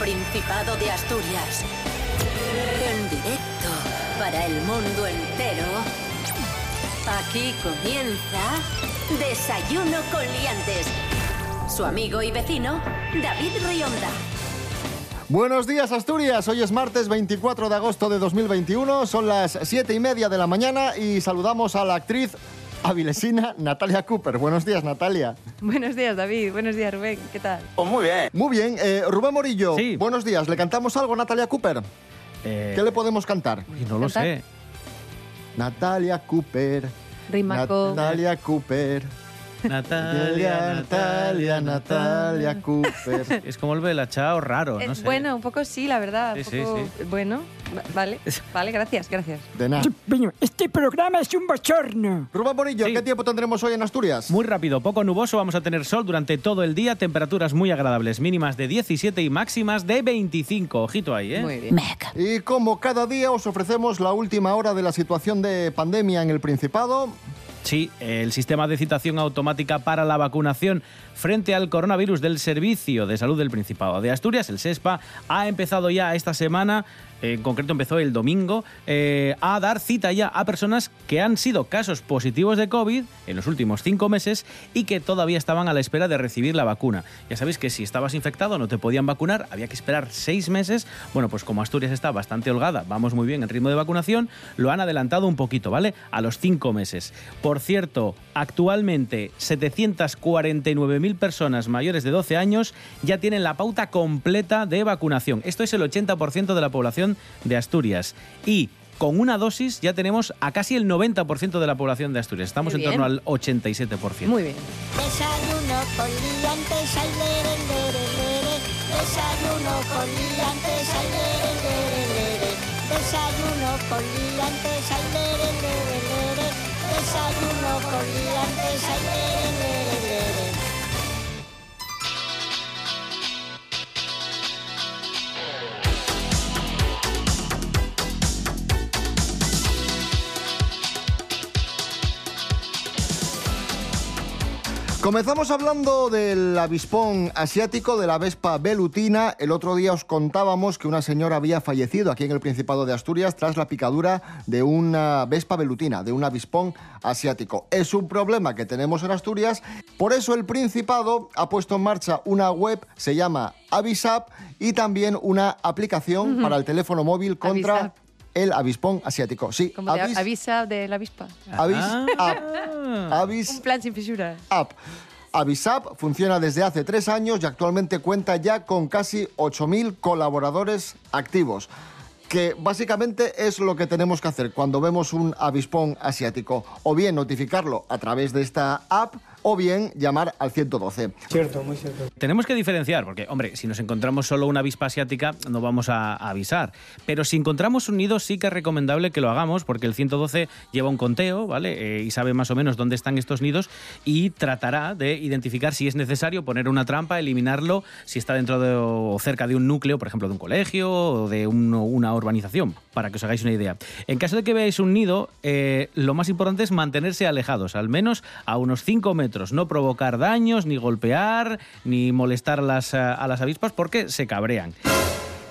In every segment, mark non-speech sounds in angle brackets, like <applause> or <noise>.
Principado de Asturias. En directo para el mundo entero. Aquí comienza Desayuno con Liantes. Su amigo y vecino, David Rionda. Buenos días Asturias, hoy es martes 24 de agosto de 2021, son las 7 y media de la mañana y saludamos a la actriz avilesina Natalia Cooper. Buenos días Natalia. Buenos días David, buenos días Rubén, ¿qué tal? Pues muy bien. Muy bien, eh, Rubén Morillo, Sí. buenos días, ¿le cantamos algo a Natalia Cooper? Eh, ¿Qué le podemos cantar? uy, no lo ¿Cantar? sé. Natalia Cooper. Rima con- Natalia Cooper. Natalia, Natalia, Natalia Cooper. <laughs> Es como el velachao raro, Eh, no sé. Bueno, un poco sí, la verdad. un Sí, sí, poco- sí. Bueno, va- vale, <laughs> vale, gracias, gracias. De nada. Bueno, este programa es un bochorno. Rubén Morillo, Sí. ¿qué tiempo tendremos hoy en Asturias? Muy rápido, poco nuboso, vamos a tener sol durante todo el día, temperaturas muy agradables, mínimas de 17 y máximas de 25. Ojito ahí, ¿eh? Muy bien. Y como cada día os ofrecemos la última hora de la situación de pandemia en el Principado. Sí, el sistema de citación automática para la vacunación frente al coronavirus del Servicio de Salud del Principado de Asturias, el SESPA, ha empezado ya esta semana, en concreto empezó el domingo, eh, a dar cita ya a personas que han sido casos positivos de COVID en los últimos cinco meses y que todavía estaban a la espera de recibir la vacuna. Ya sabéis que si estabas infectado no te podían vacunar, había que esperar seis meses. Bueno, pues como Asturias está bastante holgada, vamos muy bien en ritmo de vacunación, lo han adelantado un poquito, ¿vale? A los cinco meses. Por cierto, actualmente 749.000 personas mayores de 12 años ya tienen la pauta completa de vacunación. Esto es el 80% de la población de Asturias. Y con una dosis ya tenemos a casi el 90% de la población de Asturias. Estamos en torno al 87%. Muy bien. Desayuno con liantes, ay, lere, lere, lere. Desayuno con liantes, ay, lere, lere, lere. Desayuno con liantes, ay, lere, lere, lere. Desayuno con liantes, ay, lere. Comenzamos hablando del avispón asiático, de la Vespa velutina. El otro día os contábamos que una señora había fallecido aquí en el Principado de Asturias tras la picadura de una Vespa velutina, de un avispón asiático. Es un problema que tenemos en Asturias, por eso el Principado ha puesto en marcha una web, se llama Avisap, y también una aplicación para el teléfono móvil contra Avisap. El avispón asiático. Sí, Como de Avis, avisa de la avispa. Avis Ah. Avis Un plan sin fisuras. App. Avisap funciona desde hace tres años y actualmente cuenta ya con casi 8.000 colaboradores activos. Que básicamente es lo que tenemos que hacer cuando vemos un avispón asiático. O bien notificarlo a través de esta app o bien llamar al 112. Tenemos que diferenciar, porque, hombre, si nos encontramos solo una avispa asiática, no vamos a, a avisar. Pero si encontramos un nido, sí que es recomendable que lo hagamos, porque el 112 lleva un conteo, ¿vale? Eh, y sabe más o menos dónde están estos nidos y tratará de identificar si es necesario poner una trampa, eliminarlo, si está dentro de, o cerca de un núcleo, por ejemplo, de un colegio o de un- una urbanización, para que os hagáis una idea. En caso de que veáis un nido, eh, lo más importante es mantenerse alejados, al menos a unos 5 metros, no provocar daños, ni golpear, ni molestar a las, a, a las avispas, porque se cabrean.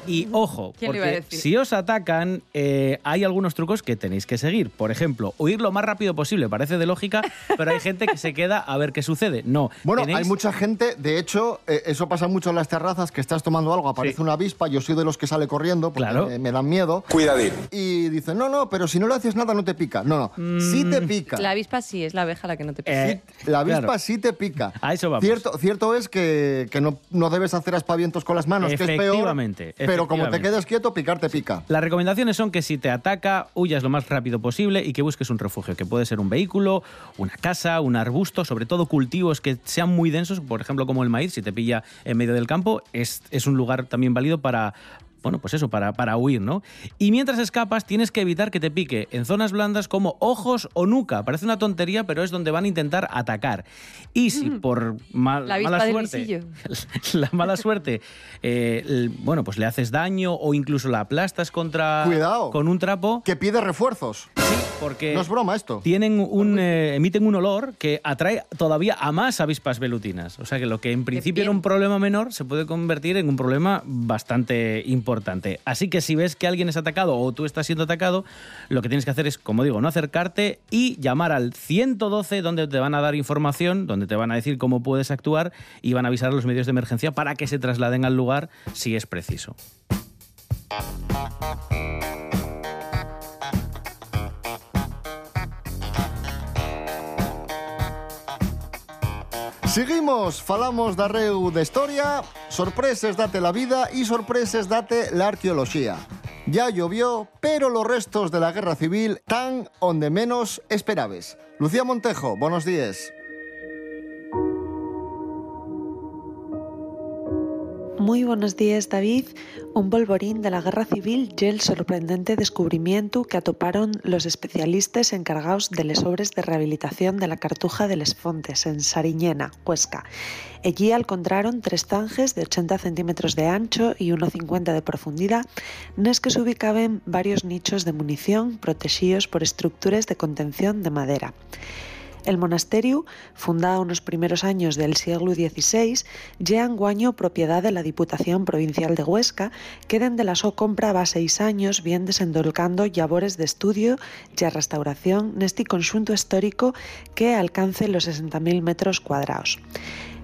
Y ojo, ¿Quién lo iba a porque si os atacan, eh, hay algunos trucos que tenéis que seguir. Por ejemplo, huir lo más rápido posible, parece de lógica, pero hay gente que se queda a ver qué sucede. No, Bueno, tenéis- hay mucha gente, de hecho, eh, eso pasa mucho en las terrazas, que estás tomando algo, aparece Sí. una avispa, yo soy de los que sale corriendo porque Claro. me, me dan miedo. Cuidadín. Y dicen, no, no, pero si no le haces nada no te pica. No, no, sí te pica. La avispa sí, es la abeja la que no te pica. Mm. Eh, La avispa claro. sí te pica. A eso vamos. Cierto, cierto es que, que no, no debes hacer aspavientos con las manos, que es peor. Efectivamente, Pero como te quedes quieto, picar te pica. Las recomendaciones son que si te ataca, huyas lo más rápido posible y que busques un refugio, que puede ser un vehículo, una casa, un arbusto, sobre todo cultivos que sean muy densos, por ejemplo como el maíz, si te pilla en medio del campo, es, es un lugar también válido para, bueno, pues eso, para, para huir, ¿no? Y mientras escapas tienes que evitar que te pique en zonas blandas como ojos o nuca. Parece una tontería, pero es donde van a intentar atacar. Y si por mal- La mala suerte, <laughs> la mala suerte, eh, el- bueno, pues le haces daño o incluso la aplastas contra Cuidado. con un trapo, Que pide refuerzos. sí, porque No es broma esto. tienen un, eh, emiten un olor que atrae todavía a más avispas velutinas. O sea que lo que en principio era un problema menor se puede convertir en un problema bastante importante. Así que si ves que alguien es atacado o tú estás siendo atacado, lo que tienes que hacer es, como digo, no acercarte y llamar al 112 donde te van a dar información, donde te van a decir cómo puedes actuar y van a avisar a los medios de emergencia para que se trasladen al lugar si es preciso. Seguimos, falamos da reu de historia, sorpreses date la vida y sorpreses date la arqueología. Ya llovió, pero los restos de la guerra civil tan onde menos esperabes. Lucía Montejo, buenos días. Muy buenos días, David. Un polvorín de la Guerra Civil y el sorprendente descubrimiento que atoparon los especialistas encargados de las obras de rehabilitación de la Cartuja de les Fontes en Sariñena, Huesca. Allí encontraron tres tanques de 80 centímetros de ancho y 1,50 de profundidad, nes que se ubicaban varios nichos de munición protegidos por estructuras de contención de madera. El monasterio, fundado en los primeros años del siglo XVI, ya anguaño propiedad de la Diputación Provincial de Huesca, que dende la so compra va seis años bien desendolcando labores de estudio y restauración neste conjunto histórico que alcance los 60.000 metros cuadrados.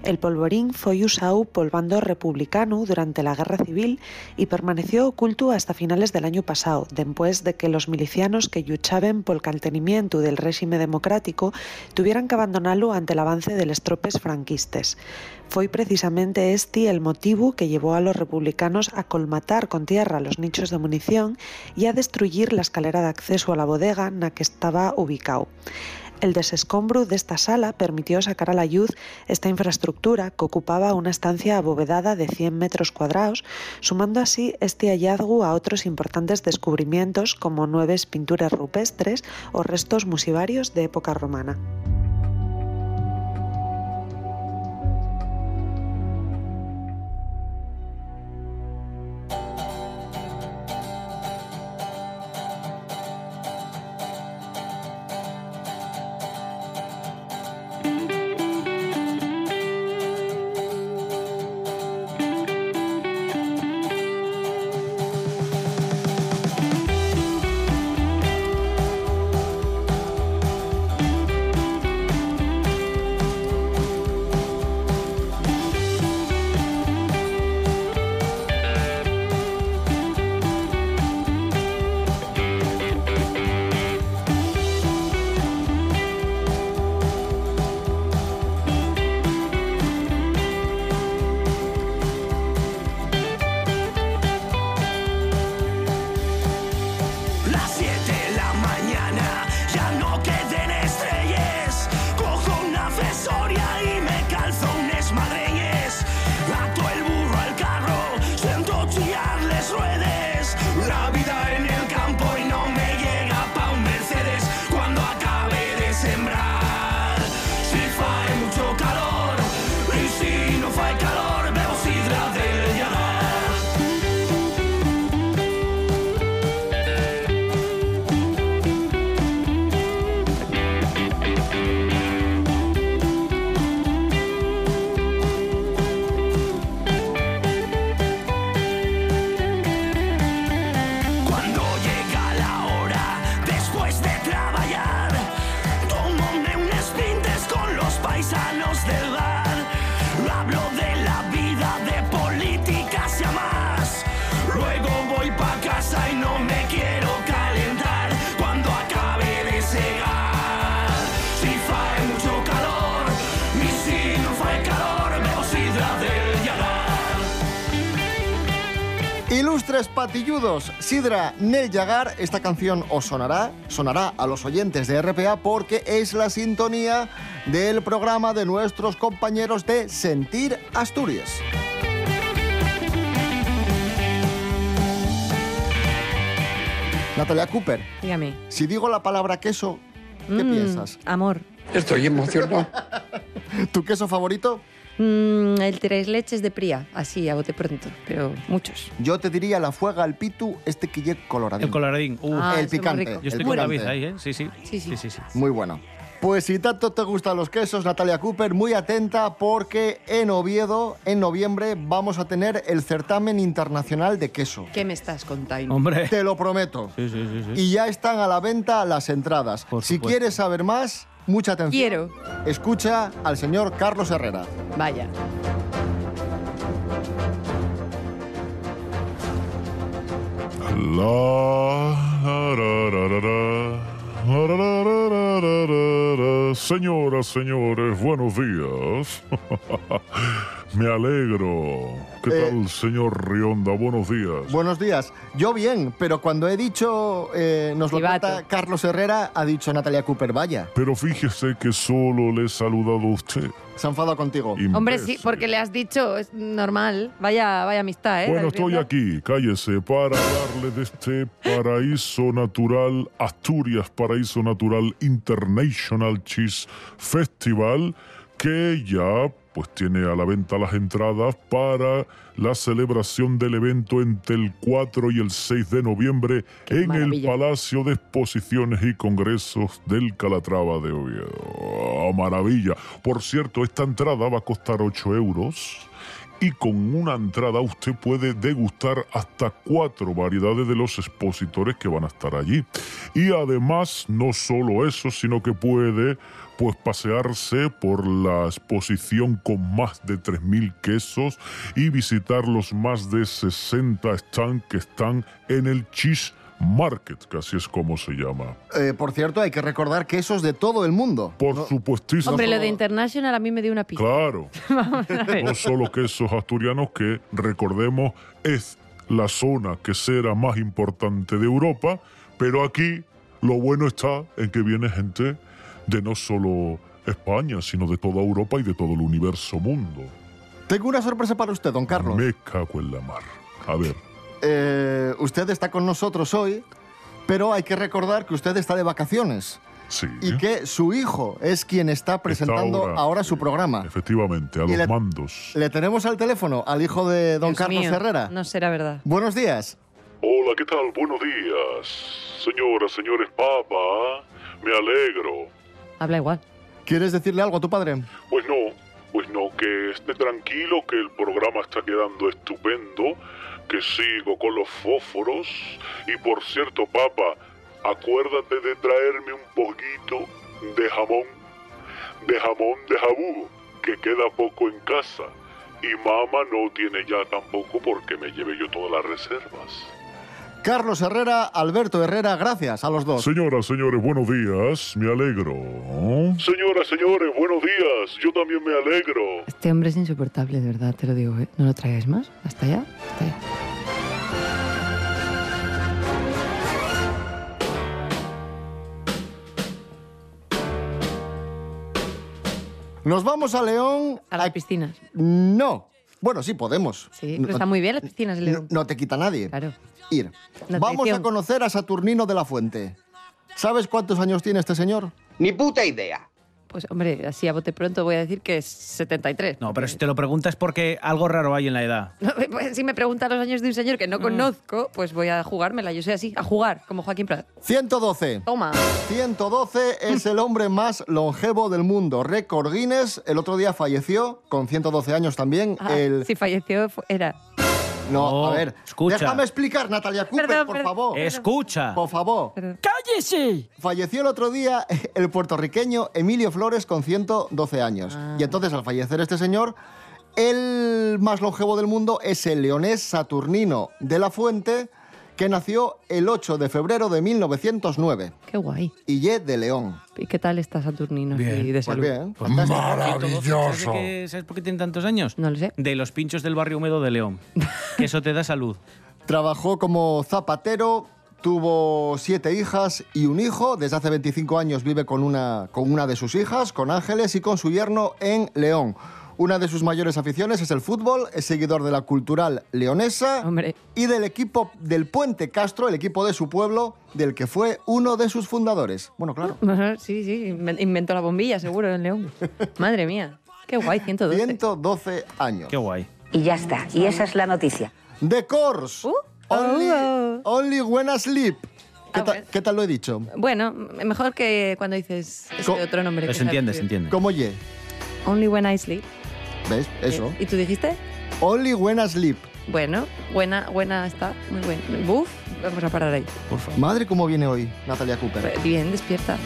El polvorín foi usado pol bando republicano durante la Guerra Civil y permaneció oculto hasta finales del año pasado, después de que los milicianos que luchaban por el caltenimiento del régimen democrático tuvieran que abandonarlo ante el avance de las tropes franquistas. Fue precisamente este el motivo que llevó a los republicanos a colmatar con tierra los nichos de munición y a destruir la escalera de acceso a la bodega en la que estaba ubicado. El desescombro de esta sala permitió sacar a la luz esta infraestructura que ocupaba una estancia abovedada de 100 metros cuadrados, sumando así este hallazgo a otros importantes descubrimientos como nueves pinturas rupestres o restos musivarios de época romana. Ilustres patilludos, Sidra Nel Yagar, esta canción os sonará, sonará a los oyentes de RPA porque es la sintonía del programa de nuestros compañeros de Sentir Asturias. Natalia Cooper, Dígame. si digo la palabra queso, ¿qué Mm, piensas? Amor. Estoy emocionado. ¿Tu queso favorito? Mm, el tres leches de Pría, así, a bote pronto, pero muchos. Yo te diría la fuega al pitu, este que lleva coloradín. El coloradín. Uh, Ah, el picante. yo el estoy con picante. David ahí, ¿eh? Sí, sí. Sí, sí. sí, sí. Muy bueno. Pues si tanto te gustan los quesos, Natalia Cooper, muy atenta porque en Oviedo, en noviembre, vamos a tener el certamen internacional de queso. ¿Qué me estás contando? Hombre. Te lo prometo. Sí, sí, sí, sí. Y ya están a la venta las entradas. Por si supuesto. quieres saber más, mucha atención. Quiero. Escucha al señor Carlos Herrera. Vaya. Señoras, señores, buenos días. Me alegro. ¿Qué Eh, tal, señor Rionda? Buenos días. Buenos días. Yo bien, pero cuando he dicho, eh, nos lo cuenta Carlos Herrera, ha dicho Natalia Cooper, vaya. Pero fíjese que solo le he saludado a usted. Se ha enfadado contigo. Hombre, sí, porque le has dicho, es normal. Vaya, vaya amistad, ¿eh? Bueno, estoy aquí, cállese, para hablarle de este paraíso natural, Asturias Paraíso Natural International Cheese Festival, que ya pues tiene a la venta las entradas para la celebración del evento entre el 4 y el 6 de noviembre Qué en el. Palacio de Exposiciones y Congresos del Calatrava de Oviedo. ¡Ah, maravilla! Por cierto, esta entrada va a costar 8 euros y con una entrada usted puede degustar hasta cuatro variedades de los expositores que van a estar allí. Y además, no solo eso, sino que puede pues pasearse por la exposición con más de 3.000 quesos y visitar los más de 60 stands que están en el Cheese Market, que así es como se llama. Eh, por cierto, hay que recordar que eso es de todo el mundo. Por No- supuestísimo. Hombre, lo de International a mí me dio una pista. Claro. <laughs> No solo quesos asturianos, que recordemos es la zona quesera más importante de Europa, pero aquí lo bueno está en que viene gente de no solo España, sino de toda Europa y de todo el universo mundo. Tengo una sorpresa para usted, don Carlos. Me cago en la mar. A ver, Eh, usted está con nosotros hoy, pero hay que recordar que usted está de vacaciones sí. y que su hijo es quien está presentando ahora. ahora. su programa. Efectivamente, a Y los le- mandos. Le tenemos al teléfono al hijo de don Dios Carlos mío, Herrera. No será verdad. Buenos días. Hola, ¿qué tal? Buenos días. Señoras, señores, papá. Me alegro. Habla igual. ¿Quieres decirle algo a tu padre? Pues no, pues no, que esté tranquilo, que el programa está quedando estupendo, que sigo con los fósforos. Y por cierto, papá, acuérdate de traerme un poquito de jamón, de jamón de jabú, que queda poco en casa. Y mamá no tiene ya tampoco porque me lleve yo todas las reservas. Carlos Herrera, Alberto Herrera, gracias a los dos. Señoras, señores, buenos días, me alegro. Señoras, señores, buenos días, yo también me alegro. Este hombre es insoportable, de verdad, te lo digo, ¿eh? No lo traigáis más. Hasta allá. Hasta allá. Nos vamos a León. A las piscinas. No. Bueno, sí podemos. Sí, No- pero está muy bien las piscinas, no, no te quita nadie. Claro. Ir. Vamos a conocer a Saturnino de la Fuente. ¿Sabes cuántos años tiene este señor? Ni puta idea. Pues, hombre, así a bote pronto voy a decir que es 73. No, pero si te lo preguntas es porque algo raro hay en la edad. <laughs> No, pues, si me preguntan los años de un señor que no conozco, pues voy a jugármela. Yo soy así, a jugar, como Joaquín Prat. 112. Toma. 112 es el hombre más longevo del mundo. Récord Guinness. El otro día falleció, con 112 años también. Ah, el... Si falleció, era. No, No, a ver. escucha. Déjame explicar, Natalia Cooper, Perdón, por perdón. favor. Escucha. Por favor. ¡Cállese! Falleció el otro día <laughs> el puertorriqueño Emilio Flores con 112 años. Ah. Y entonces, al fallecer este señor, el más longevo del mundo es el leonés Saturnino de la Fuente, que nació el 8 de febrero de 1909. Qué guay. Y ye de León. ¿Y qué tal está Saturnino? Bien. así de Pues salud? bien, Pues. Maravilloso. ¿Sabes, qué- ¿Sabes por qué tiene tantos años? No lo sé. De los pinchos del barrio húmedo de León. Que eso te da salud. <laughs> Trabajó como zapatero, tuvo siete hijas y un hijo. Desde hace 25 años vive con una, con una de sus hijas, con Ángeles, y con su yerno en León. Una de sus mayores aficiones es el fútbol, es seguidor de la cultural leonesa Hombre. y del equipo del Puente Castro, el equipo de su pueblo, del que fue uno de sus fundadores. Bueno, claro. <laughs> Sí, sí, inven- inventó la bombilla, seguro, en León. <laughs> Madre mía. Qué guay, 112. 112 años. Qué guay. Y ya está. Y esa es la noticia. The Course. Uh, only, oh. only when asleep. ¿Qué, Ah, ta- bueno. qué tal lo he dicho? Bueno, mejor que cuando dices ese otro nombre. Pero que se entiende, se entiende. ¿Cómo ye? Only when I sleep. ¿Ves? Eso. ¿Y tú dijiste? Only when asleep. Bueno, buena, buena está. Muy buena. Buf, vamos a parar ahí. Por favor. Madre, ¿cómo viene hoy Natalia Cooper? Bien, despierta.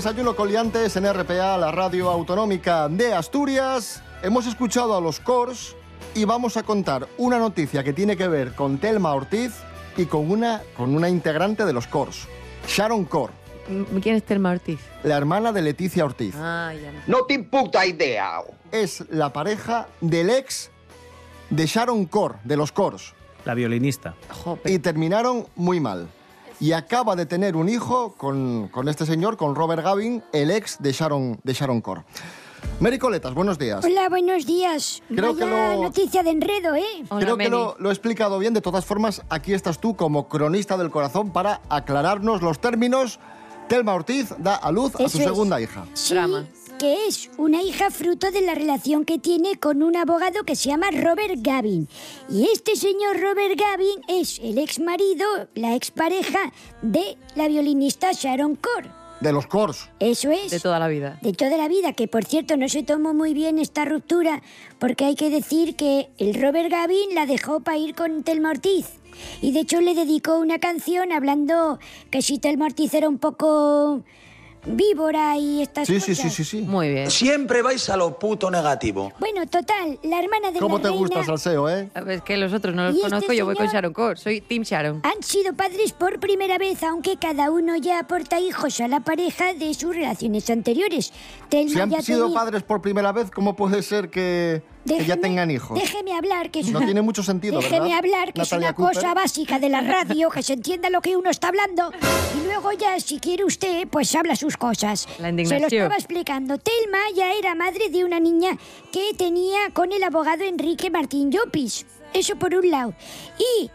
Desayuno Coliantes en RPA, la radio autonómica de Asturias. Hemos escuchado a los Cors y vamos a contar una noticia que tiene que ver con Telma Ortiz y con una, con una integrante de los Cors, Sharon Cor, ¿Quién es Telma Ortiz? la hermana de Leticia Ortiz. Ah, ya. No te puta idea. Es la pareja del ex de Sharon Cor, de los Cors. La violinista. Jope. y terminaron muy mal. Y acaba de tener un hijo con, con este señor, con Robert Gavin, el ex de Sharon, de Sharon Core. Mary Coletas, buenos días. Hola, buenos días. Creo que Vaya lo- noticia de enredo, ¿eh? Hola, Creo que Mary. lo, lo he explicado bien. De todas formas, aquí estás tú como cronista del corazón para aclararnos los términos. Telma Ortiz da a luz a Eso su es. segunda hija. Sí, Drama. Que es una hija fruto de la relación que tiene con un abogado que se llama Robert Gavin. Y este señor Robert Gavin es el ex marido, la expareja de la violinista Sharon Core. De los Cors. Eso es. De toda la vida. De toda la vida, que por cierto no se tomó muy bien esta ruptura, porque hay que decir que el Robert Gavin la dejó para ir con Telma Ortiz. Y de hecho le dedicó una canción hablando que si Telma Ortiz era un poco víbora y estas Sí, sí, cosas. sí, sí, sí. Muy bien. Siempre vais a lo puto negativo. Bueno, total, la hermana de ¿Cómo la te reina gusta, Salseo, eh? A ver, Es que los otros no los ¿Y este conozco, yo voy con? Sharon Core. Soy Team Sharon. han sido padres por primera vez, aunque cada uno ya aporta hijos a la pareja de sus relaciones anteriores. Telma Si han ya sido tenía- padres por primera vez, ¿cómo puede ser que, que ya Déjeme- tengan hijos? Déjeme hablar, que es No una- tiene mucho sentido, Déjeme ¿verdad, hablar, que Natalia es una cosa Cooper? básica de la radio, que se entienda lo que uno está hablando. Y luego ya, si quiere usted, pues habla sus cosas. La Se indignación. lo estaba explicando. Telma ya era madre de una niña que tenía con el abogado Enrique Martín Llopis. Eso por un lado. Y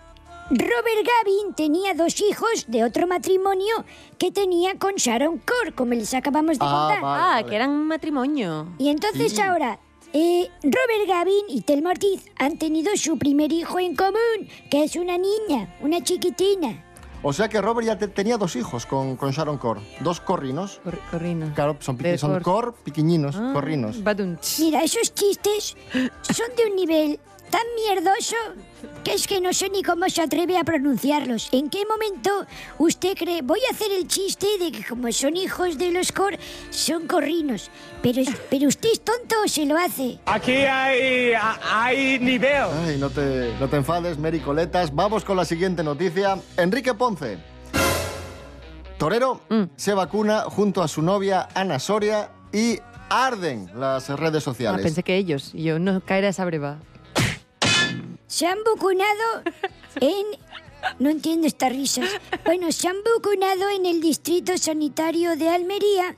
Robert Gavin tenía dos hijos de otro matrimonio que tenía con Sharon Core, como les acabamos de Ah, contar. vale, Ah, vale. que eran un matrimonio. Y entonces ahora, Eh, Robert Gavin y Telma Ortiz han tenido su primer hijo en común, que es una niña, una chiquitina. O sea que Robert ya te- tenía dos hijos con, con Sharon Core. Dos corrinos. corrinos. Claro, son, piqui- son cor- cor, piquiñinos, corrinos. Mira, esos chistes son de un nivel tan mierdoso que es que no sé ni cómo se atreve a pronunciarlos. ¿En qué momento usted cree, voy a hacer el chiste de que como son hijos de los cor, son corrinos? Pero, pero usted es tonto o se lo hace. Aquí hay, hay nivel. Ay, no te, no te enfades, Mary Coletas. Vamos con la siguiente noticia. Enrique Ponce. Torero se vacuna junto a su novia Ana Soria y arden las redes Ah, sociales. pensé que ellos. Y yo, no caer a esa breva. Se han vacunado en... No entiendo estas risas. Bueno, se han vacunado en el Distrito Sanitario de Almería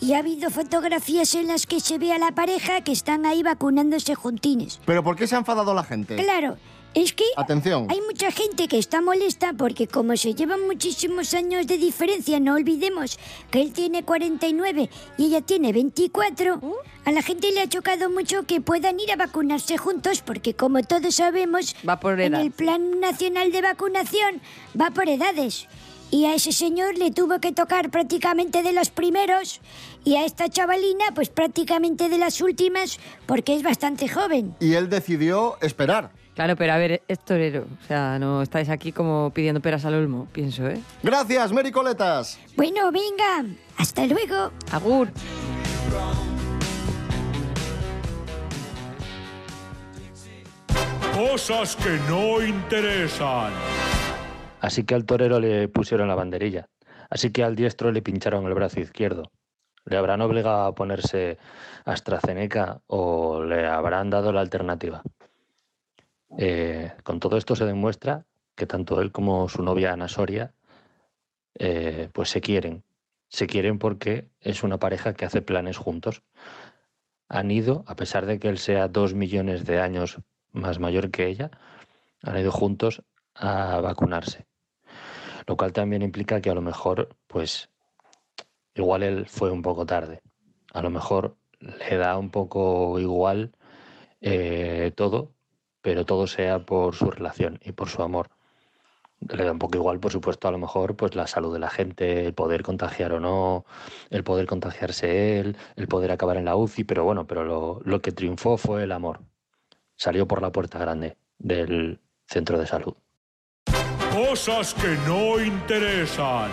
y ha habido fotografías en las que se ve a la pareja que están ahí vacunándose juntines. ¿Pero por qué se ha enfadado la gente? Claro, es que Atención. hay mucha gente que está molesta porque como se llevan muchísimos años de diferencia, no olvidemos que él tiene 49 y ella tiene 24, a la gente le ha chocado mucho que puedan ir a vacunarse juntos porque como todos sabemos, Va por en edad. el Plan Nacional de Vacunación va por edades. Y a ese señor le tuvo que tocar prácticamente de los primeros y a esta chavalina pues prácticamente de las últimas porque es bastante joven. Y él decidió esperar. Claro, pero a ver, es torero. O sea, no estáis aquí como pidiendo peras al olmo, pienso, ¿eh? Gracias, Mary Coletas. Bueno, venga, hasta luego. Agur. Cosas que no interesan. Así que al torero le pusieron la banderilla. Así que al diestro le pincharon el brazo izquierdo. ¿Le habrán obligado a ponerse AstraZeneca o le habrán dado la alternativa? Eh, con todo esto se demuestra que tanto él como su novia Ana Soria eh, pues se quieren. Se quieren porque es una pareja que hace planes juntos. Han ido, a pesar de que él sea dos millones de años más mayor que ella, han ido juntos a vacunarse. Lo cual también implica que a lo mejor, pues, igual él fue un poco tarde. A lo mejor le da un poco igual eh, todo, pero todo sea por su relación y por su amor. Le da un poco igual, por supuesto, a lo mejor, pues la salud de la gente, el poder contagiar o no, el poder contagiarse él, el poder acabar en la UCI, pero bueno, pero lo, lo que triunfó fue el amor. Salió por la puerta grande del centro de salud. Cosas que no interesan.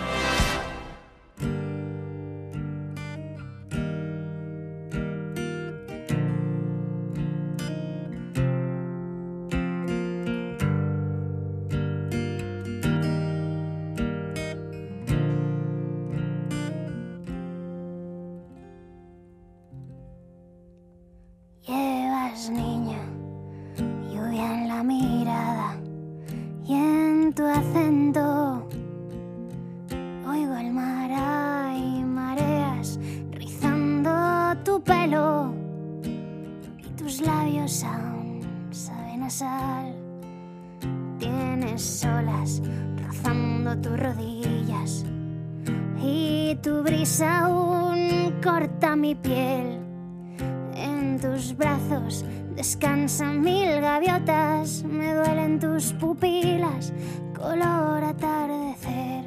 Pupilas, color atardecer.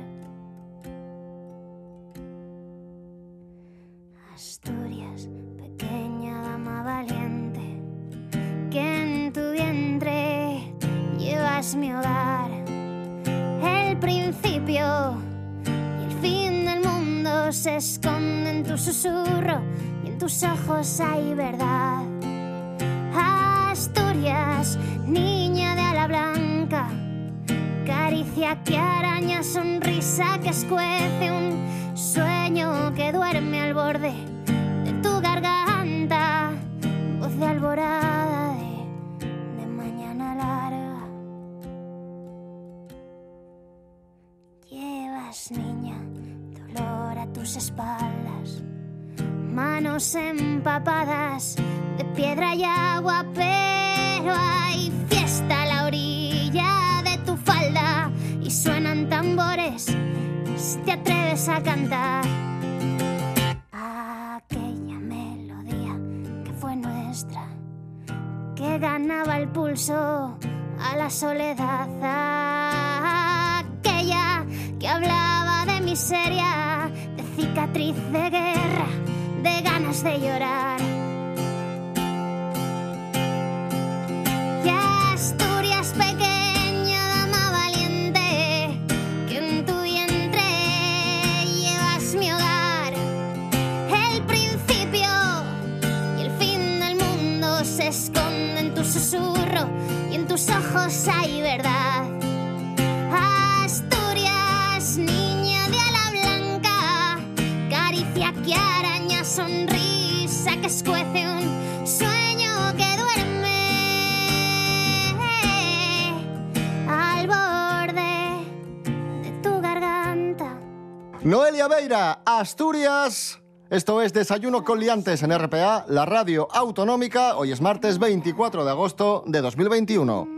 Asturias, pequeña dama valiente, que en tu vientre llevas mi hogar. El principio y el fin del mundo se esconde en tu susurro y en tus ojos hay verdad. Que araña, sonrisa que escuece, un sueño que duerme al borde de tu garganta, voz de alborada de, de mañana larga. Llevas, niña, dolor a tus espaldas, manos empapadas de piedra y agua, pero hay fiesta a la orilla y suenan tambores si te atreves a cantar. Aquella melodía que fue nuestra que ganaba el pulso a la soledad. Aquella que hablaba de miseria, de cicatriz de guerra, de ganas de llorar. Ojos hay verdad. Asturias, niña de ala blanca, caricia que araña, sonrisa que escuece un sueño que duerme al borde de tu garganta. Noelia Beira, Asturias. Esto es Desayuno con Liantes en RPA, la radio autonómica. Hoy es martes 24 de agosto de 2021.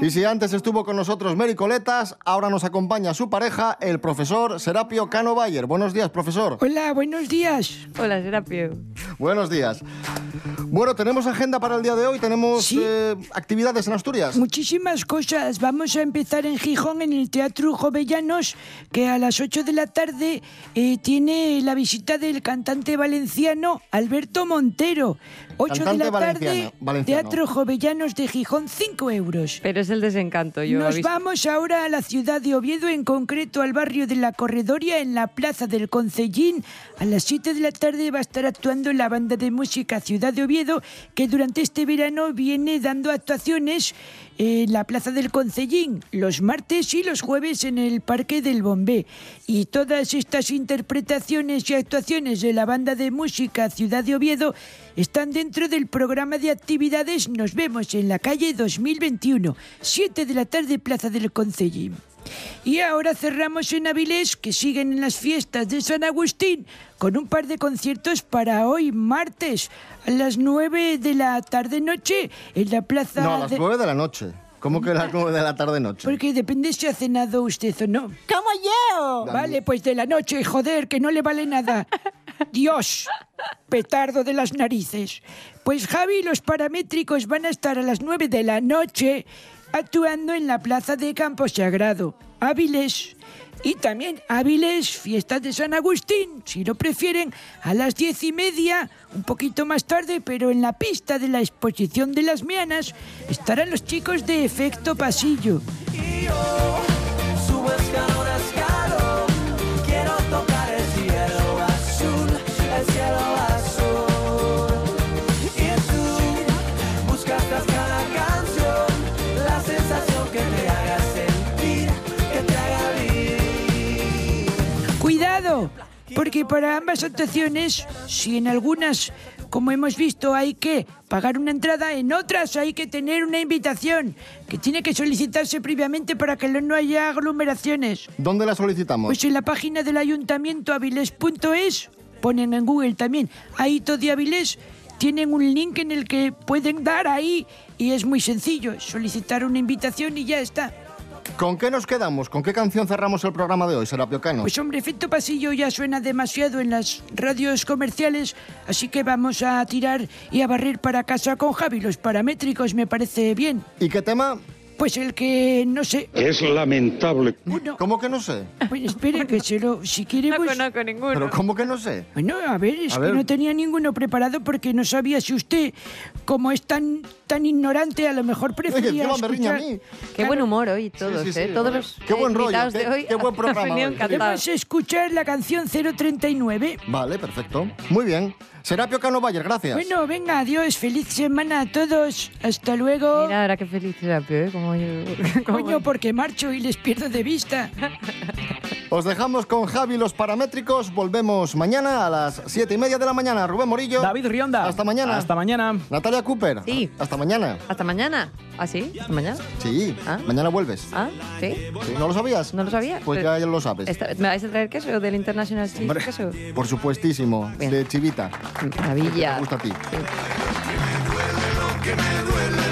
Y si antes estuvo con nosotros Mary Coletas, ahora nos acompaña su pareja, el profesor Serapio Cano Bayer. Buenos días, profesor. Hola, buenos días. Hola, Serapio. Buenos días. Bueno, tenemos agenda para el día de hoy, tenemos eh, actividades en Asturias. Muchísimas cosas. Vamos a empezar en Gijón, en el Teatro Jovellanos, que a las 8 de la tarde eh, tiene la visita del cantante valenciano Alberto Montero. 8 de la tarde, valenciano- valenciano. Teatro Jovellanos de Gijón, 5 euros. Pero es el desencanto, yo Nos vamos ahora a la ciudad de Oviedo, en concreto al barrio de la Corredoria, en la plaza del Concellín. A las 7 de la tarde va a estar actuando la banda de música Ciudad de Oviedo, que durante este verano viene dando actuaciones en la plaza del Concellín, los martes y los jueves en el Parque del Bombé. Y todas estas interpretaciones y actuaciones de la banda de música Ciudad de Oviedo están dentro del programa de actividades Nos vemos en la calle 2021, 7 de la tarde, Plaza del Concellín. Y ahora cerramos en Avilés, que siguen en las fiestas de San Agustín, con un par de conciertos para hoy, martes, a las 9 de la tarde-noche, en la plaza No, a las de... 9 de la noche. ¿Cómo que a las 9 de la tarde-noche? Porque depende si ha cenado usted o no. ¡Como yo! Vale, pues de la noche, joder, que no le vale nada. <laughs> Dios, petardo de las narices. Pues Javi los paramétricos van a estar a las 9 de la noche actuando en la plaza de Campo Sagrado, Áviles. Y también Áviles, fiesta de San Agustín, si lo prefieren, a las diez y media, un poquito más tarde, pero en la pista de la exposición de las Mianas, estarán los chicos de Efecto Pasillo. Subo porque para ambas actuaciones, si en algunas, como hemos visto, hay que pagar una entrada, en otras hay que tener una invitación, que tiene que solicitarse previamente para que no haya aglomeraciones. ¿Dónde la solicitamos? Pues en la página del ayuntamiento avilés.es, ponen en Google también, Aito de Avilés, tienen un link en el que pueden dar ahí y es muy sencillo, solicitar una invitación y ya está. ¿Con qué nos quedamos? ¿Con qué canción cerramos el programa de hoy, Serapio Cano? Pues hombre, efecto pasillo ya suena demasiado en las radios comerciales, así que vamos a tirar y a barrer para casa con Javi. Los paramétricos me parece bien. ¿Y qué tema? Pues el que no sé. Es lamentable. ¿Cómo que no sé? Pues espere que se lo. Si quiere. No pues- conozco ninguno. ¿Pero cómo que no sé? Bueno, a ver, es A que ver. no tenía ninguno preparado porque no sabía si usted, como es tan, tan ignorante, a lo mejor prefería encima me riña a escuchar... mí. Qué buen humor hoy todos, sí, sí. ¿eh? Todos los Qué buen rollo, qué- de hoy qué buen <laughs> programa hoy. Vamos a escuchar la canción 039. Vale, perfecto. Muy bien. Serapio Cano Bayer, gracias. Bueno, venga, adiós, feliz semana a todos. Hasta luego. Mira, ahora qué feliz Serapio, ¿eh? Como yo... <laughs> como- Coño, porque marcho y les pierdo de vista. <laughs> Os dejamos con Javi los paramétricos. Volvemos mañana a las siete y media de la mañana. Rubén Morillo. David Rionda. Hasta mañana. Hasta mañana. Natalia Cooper. Sí. Hasta mañana. ¿Hasta mañana? ¿Ah, sí? ¿Hasta mañana? Sí. Mañana vuelves. ¿Ah? ¿Sí? Sí, ¿No lo sabías? ¿No lo sabía? Pues ya lo sabes. Esta- ¿Me vais a traer queso del International Cheese Hombre. Queso? Por supuestísimo. De chivita. Maravilla. Te gusta a ti. que me duele